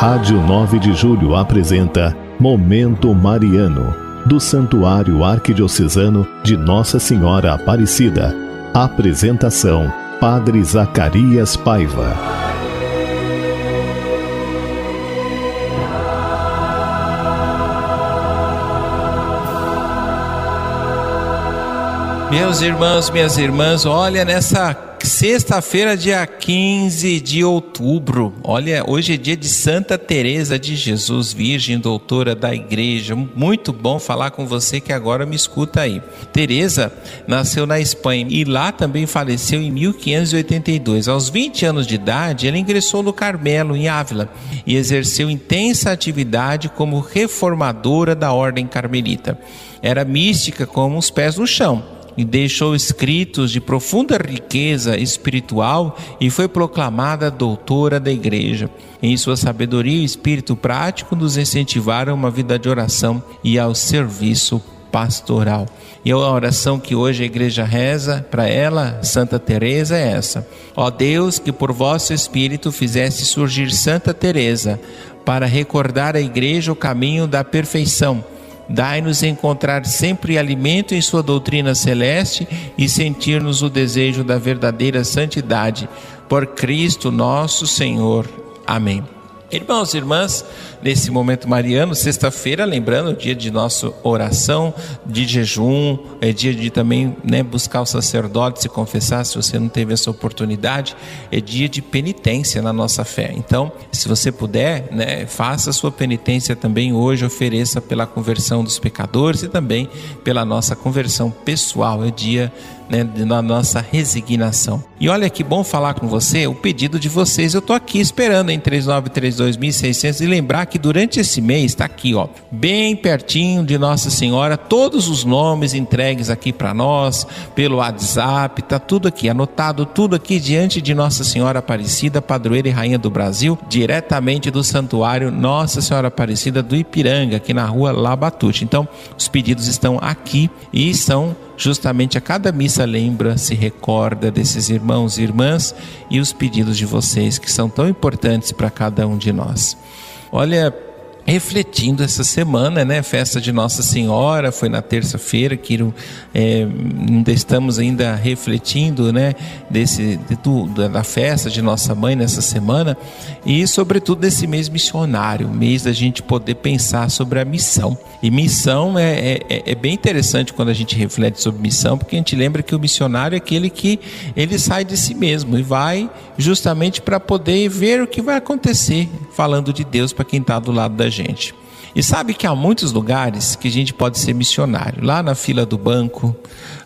Rádio 9 de Julho apresenta Momento Mariano, do Santuário Arquidiocesano de Nossa Senhora Aparecida. Apresentação: Padre Zacarias Paiva. Meus irmãos, minhas irmãs, olha nessa Sexta-feira, dia 15 de outubro. Olha, hoje é dia de Santa Teresa de Jesus, Virgem Doutora da Igreja. Muito bom falar com você que agora me escuta aí. Teresa nasceu na Espanha e lá também faleceu em 1582. Aos 20 anos de idade, ela ingressou no Carmelo em Ávila e exerceu intensa atividade como reformadora da ordem carmelita. Era mística como os pés no chão e deixou escritos de profunda riqueza espiritual e foi proclamada doutora da igreja. Em sua sabedoria e espírito prático nos incentivaram uma vida de oração e ao serviço pastoral. E a oração que hoje a igreja reza para ela, Santa Teresa, é essa: Ó Deus, que por vosso espírito fizesse surgir Santa Teresa, para recordar à igreja o caminho da perfeição Dai-nos encontrar sempre alimento em Sua doutrina celeste e sentir-nos o desejo da verdadeira santidade. Por Cristo nosso Senhor. Amém. Irmãos e irmãs, nesse momento mariano, sexta-feira, lembrando, dia de nossa oração, de jejum, é dia de também né, buscar o sacerdote, se confessar, se você não teve essa oportunidade, é dia de penitência na nossa fé. Então, se você puder, né, faça a sua penitência também hoje, ofereça pela conversão dos pecadores e também pela nossa conversão pessoal. É dia né, na nossa resignação. E olha que bom falar com você, o pedido de vocês, eu estou aqui esperando em 3932.600 e lembrar que durante esse mês está aqui, ó, bem pertinho de Nossa Senhora, todos os nomes entregues aqui para nós pelo WhatsApp, tá tudo aqui anotado, tudo aqui diante de Nossa Senhora Aparecida, padroeira e rainha do Brasil, diretamente do santuário Nossa Senhora Aparecida do Ipiranga, aqui na rua Labatute. Então, os pedidos estão aqui e são justamente a cada missa lembra, se recorda desses irmãos e irmãs e os pedidos de vocês que são tão importantes para cada um de nós. Olha, refletindo essa semana, né? Festa de Nossa Senhora foi na terça-feira que é, ainda estamos ainda refletindo, né? Desse de, do, da festa de Nossa Mãe nessa semana e sobretudo desse mês missionário, mês da gente poder pensar sobre a missão. E missão é, é, é bem interessante quando a gente reflete sobre missão, porque a gente lembra que o missionário é aquele que ele sai de si mesmo e vai justamente para poder ver o que vai acontecer, falando de Deus para quem está do lado da gente. E sabe que há muitos lugares que a gente pode ser missionário. Lá na fila do banco,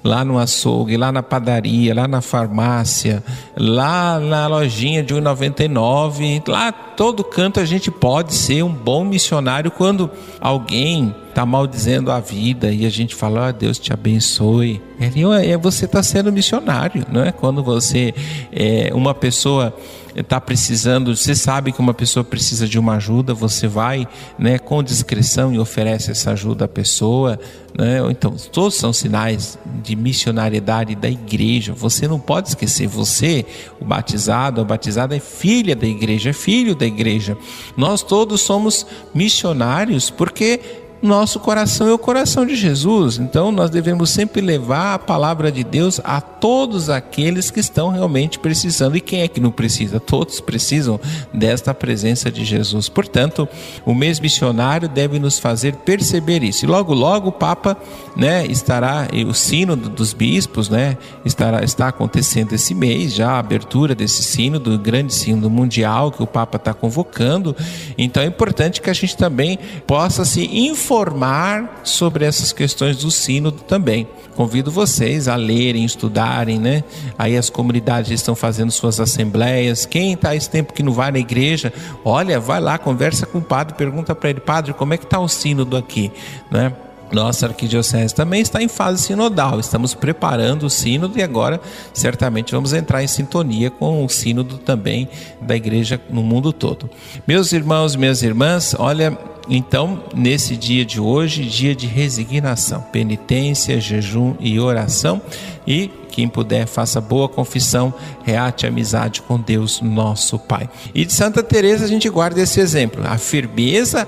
lá no açougue, lá na padaria, lá na farmácia, lá na lojinha de 1,99. Lá todo canto a gente pode ser um bom missionário quando alguém está maldizendo a vida e a gente fala, oh, Deus te abençoe. É, é você está sendo missionário, não é? Quando você é uma pessoa está precisando, você sabe que uma pessoa precisa de uma ajuda, você vai, né, com discrição e oferece essa ajuda à pessoa, né? Então, todos são sinais de missionariedade da igreja. Você não pode esquecer, você, o batizado, a batizada é filha da igreja, é filho da igreja. Nós todos somos missionários porque nosso coração é o coração de Jesus. Então nós devemos sempre levar a palavra de Deus a todos aqueles que estão realmente precisando. E quem é que não precisa? Todos precisam desta presença de Jesus. Portanto, o mês missionário deve nos fazer perceber isso. E logo logo o Papa, né, estará o sino dos bispos, né, estará está acontecendo esse mês já a abertura desse sino do grande sino mundial que o Papa está convocando. Então é importante que a gente também possa se informar informar sobre essas questões do sínodo também. Convido vocês a lerem, estudarem, né? Aí as comunidades estão fazendo suas assembleias. Quem está esse tempo que não vai na igreja, olha, vai lá, conversa com o padre, pergunta para ele, padre, como é que está o sínodo aqui, né? Nossa arquidiocese também está em fase sinodal. Estamos preparando o sínodo e agora certamente vamos entrar em sintonia com o sínodo também da igreja no mundo todo. Meus irmãos, minhas irmãs, olha, então, nesse dia de hoje, dia de resignação, penitência, jejum e oração, e quem puder, faça boa confissão, reate amizade com Deus, nosso Pai. E de Santa Teresa a gente guarda esse exemplo. A firmeza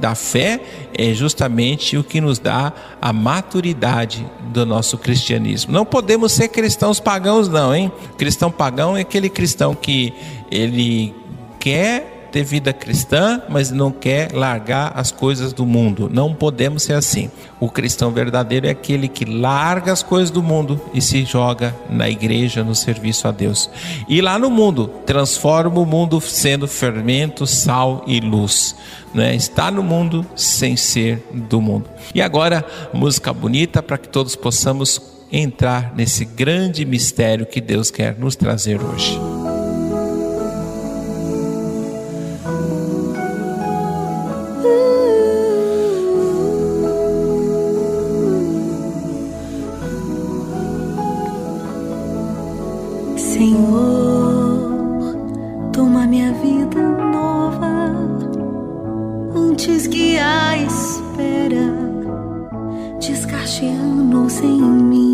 da fé é justamente o que nos dá a maturidade do nosso cristianismo. Não podemos ser cristãos pagãos não, hein? Cristão pagão é aquele cristão que ele quer ter vida cristã, mas não quer largar as coisas do mundo. Não podemos ser assim. O cristão verdadeiro é aquele que larga as coisas do mundo e se joga na igreja, no serviço a Deus. E lá no mundo, transforma o mundo sendo fermento, sal e luz. Né? Está no mundo sem ser do mundo. E agora, música bonita para que todos possamos entrar nesse grande mistério que Deus quer nos trazer hoje. Toma minha vida nova antes que a espera descarte anos em mim.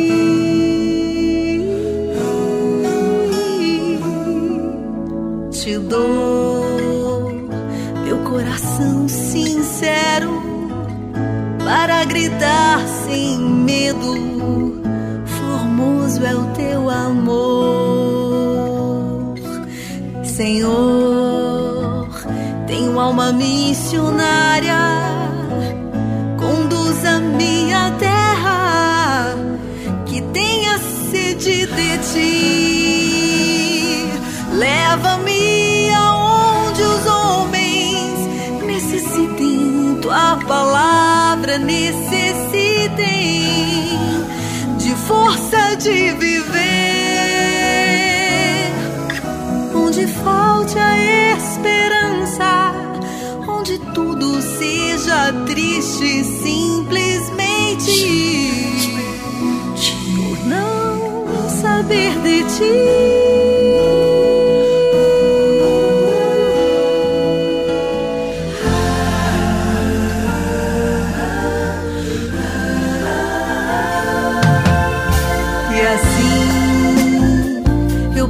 gritar sem medo. Formoso é o teu amor, Senhor. Tenho alma missionária, conduza-me à terra que tenha sede de ti. Leva-me outra necessitem de força de viver. Onde falte a esperança, onde tudo seja triste simplesmente por não saber de ti.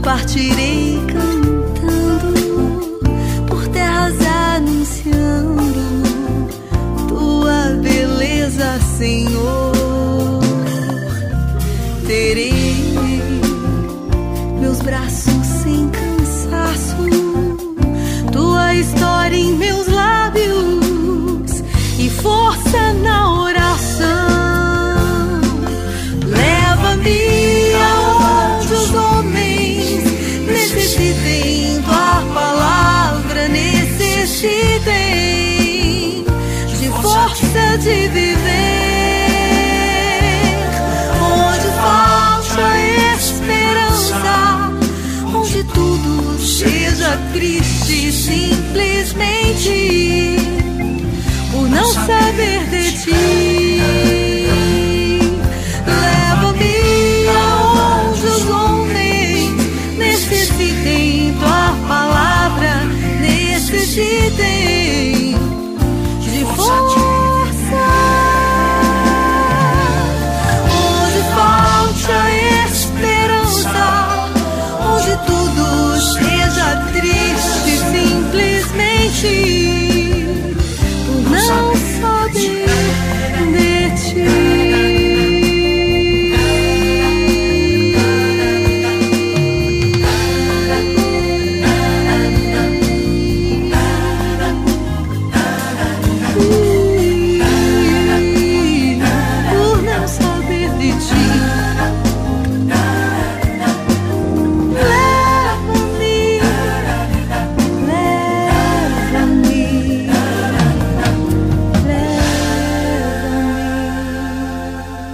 partirei. de viver. Onde falta esperança, onde tudo seja triste simplesmente por não saber de ti.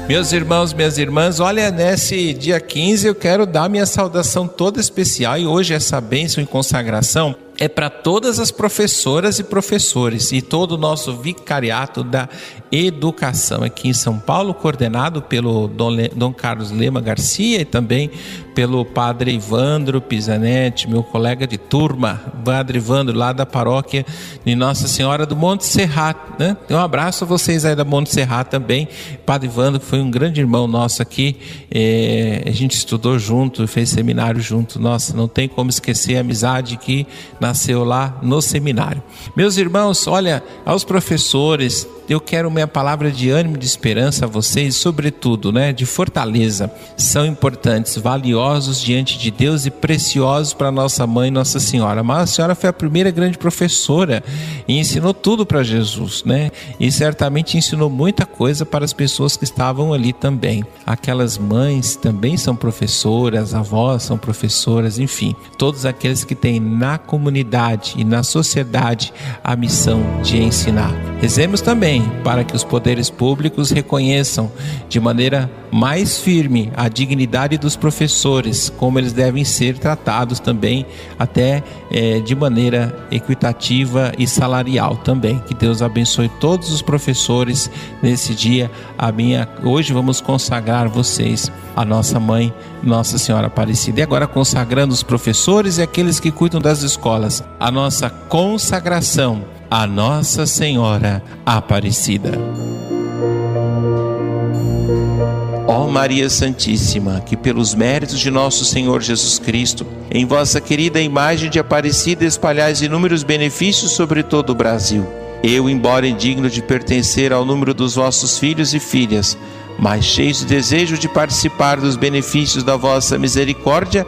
Meus irmãos, minhas irmãs, olha, nesse dia 15 eu quero dar minha saudação toda especial e hoje essa bênção e consagração é para todas as professoras e professores e todo o nosso vicariato da educação. Aqui em São Paulo, coordenado pelo Dom, Carlos Lema Garcia e também pelo Padre Ivandro Pizanetti, meu colega de turma, Padre Ivandro, lá da paróquia de Nossa Senhora do Monte Serrat. Né? Um abraço a vocês aí da Monte Serrat também. Padre Ivandro, que foi um grande irmão nosso aqui, é, a gente estudou junto, fez seminário junto. Nossa, não tem como esquecer a amizade que nasceu lá no seminário. Meus irmãos, olha, aos professores, eu quero minha palavra de ânimo, de esperança a vocês, sobretudo, né, de fortaleza. São importantes, valiosos diante de Deus e preciosos para nossa mãe, Nossa Senhora. Mas a senhora foi a primeira grande professora e ensinou tudo para Jesus, né? E certamente ensinou muita coisa para as pessoas que estavam ali também. Aquelas mães também são professoras, avós são professoras, enfim, todos aqueles que têm na comunidade e na sociedade a missão de ensinar. Rezemos também para que os poderes públicos reconheçam de maneira mais firme a dignidade dos professores, como eles devem ser tratados também, até é, de maneira equitativa e salarial também. Que Deus abençoe todos os professores nesse dia. A minha hoje vamos consagrar vocês a nossa mãe, Nossa Senhora Aparecida. E agora consagrando os professores e aqueles que cuidam das escolas, a nossa consagração a Nossa Senhora Aparecida. Ó Maria Santíssima, que pelos méritos de nosso Senhor Jesus Cristo, em vossa querida imagem de Aparecida espalhais inúmeros benefícios sobre todo o Brasil. Eu, embora indigno de pertencer ao número dos vossos filhos e filhas, mas cheio de desejo de participar dos benefícios da vossa misericórdia,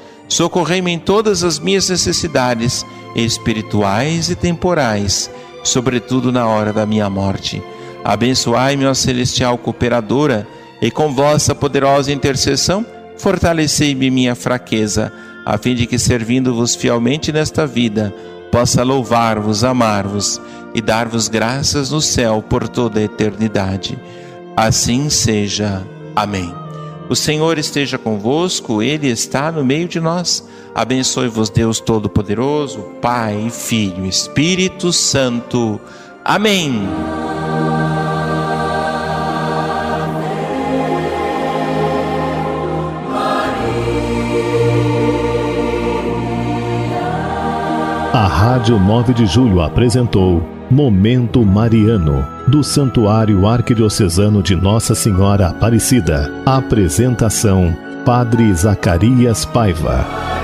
Socorrei-me em todas as minhas necessidades espirituais e temporais, sobretudo na hora da minha morte. Abençoai-me, ó celestial cooperadora, e com vossa poderosa intercessão, fortalecei-me minha fraqueza, a fim de que, servindo-vos fielmente nesta vida, possa louvar-vos, amar-vos e dar-vos graças no céu por toda a eternidade. Assim seja. Amém. O Senhor esteja convosco, Ele está no meio de nós. Abençoe-vos, Deus Todo-Poderoso, Pai, Filho, Espírito Santo. Amém. A Rádio 9 de Julho apresentou Momento Mariano, do Santuário Arquidiocesano de Nossa Senhora Aparecida. Apresentação: Padre Zacarias Paiva.